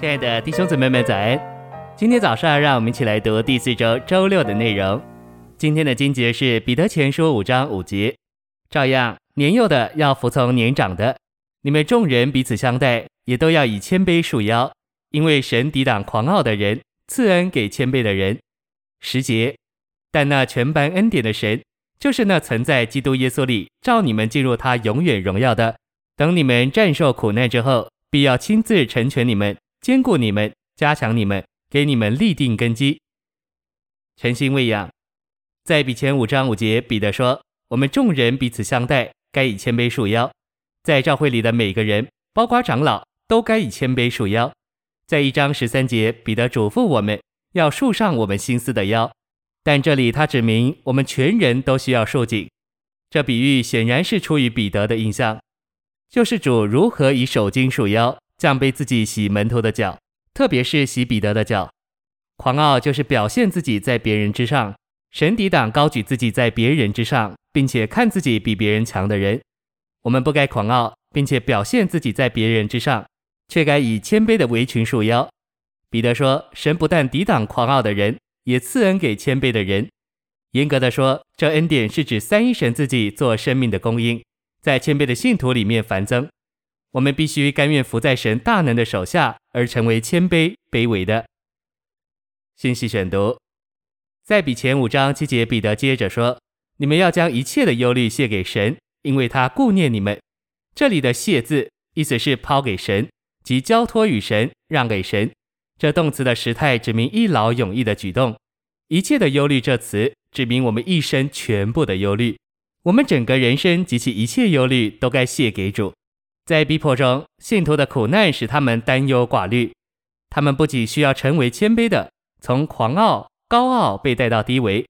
亲爱的弟兄姊妹们，早安！今天早上，让我们一起来读第四周周六的内容。今天的经节是彼得前书五章五节。照样，年幼的要服从年长的，你们众人彼此相待，也都要以谦卑束腰，因为神抵挡狂傲的人，赐恩给谦卑的人。十节，但那全般恩典的神，就是那曾在基督耶稣里召你们进入他永远荣耀的，等你们战胜苦难之后，必要亲自成全你们。坚固你们，加强你们，给你们立定根基，诚心喂养。在比前五章五节，彼得说：“我们众人彼此相待，该以谦卑束腰。在教会里的每个人，包括长老，都该以谦卑束腰。”在一章十三节，彼得嘱咐我们要束上我们心思的腰。但这里他指明我们全人都需要束紧。这比喻显然是出于彼得的印象，救世主如何以手巾束腰。降卑自己洗门徒的脚，特别是洗彼得的脚。狂傲就是表现自己在别人之上。神抵挡高举自己在别人之上，并且看自己比别人强的人。我们不该狂傲，并且表现自己在别人之上，却该以谦卑的围裙束腰。彼得说：“神不但抵挡狂傲的人，也赐恩给谦卑的人。”严格的说，这恩典是指三一神自己做生命的供应，在谦卑的信徒里面繁增。我们必须甘愿服在神大能的手下，而成为谦卑卑微的。信息选读，在比前五章七节，彼得接着说：“你们要将一切的忧虑卸给神，因为他顾念你们。”这里的“卸”字，意思是抛给神，即交托与神，让给神。这动词的时态指明一劳永逸的举动。一切的忧虑这词，指明我们一生全部的忧虑，我们整个人生及其一切忧虑都该卸给主。在逼迫中，信徒的苦难使他们担忧寡虑。他们不仅需要成为谦卑的，从狂傲、高傲被带到低微，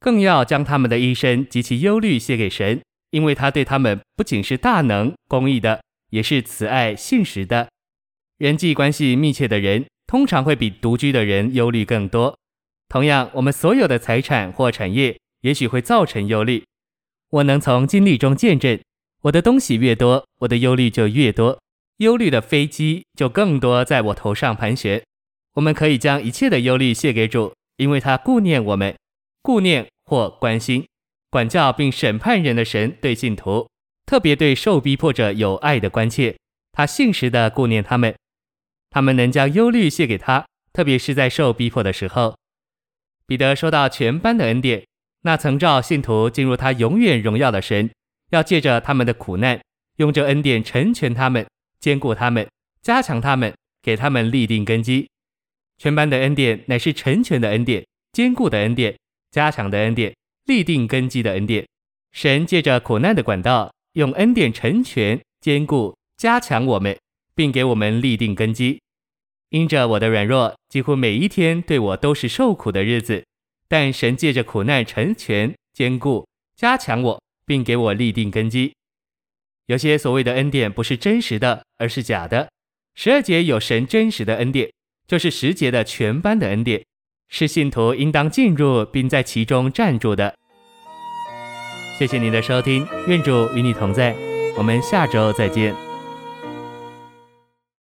更要将他们的一生及其忧虑卸给神，因为他对他们不仅是大能、公义的，也是慈爱、信实的。人际关系密切的人，通常会比独居的人忧虑更多。同样，我们所有的财产或产业，也许会造成忧虑。我能从经历中见证。我的东西越多，我的忧虑就越多，忧虑的飞机就更多在我头上盘旋。我们可以将一切的忧虑卸给主，因为他顾念我们，顾念或关心、管教并审判人的神对信徒，特别对受逼迫者有爱的关切。他信实的顾念他们，他们能将忧虑卸给他，特别是在受逼迫的时候。彼得说到全班的恩典，那曾召信徒进入他永远荣耀的神。要借着他们的苦难，用这恩典成全他们，坚固他们，加强他们，给他们立定根基。全班的恩典乃是成全的恩典，坚固的恩典，加强的恩典，立定根基的恩典。神借着苦难的管道，用恩典成全、坚固、加强我们，并给我们立定根基。因着我的软弱，几乎每一天对我都是受苦的日子，但神借着苦难成全、坚固、加强我。并给我立定根基。有些所谓的恩典不是真实的，而是假的。十二节有神真实的恩典，就是十节的全班的恩典，是信徒应当进入并在其中站住的。谢谢您的收听，愿主与你同在，我们下周再见。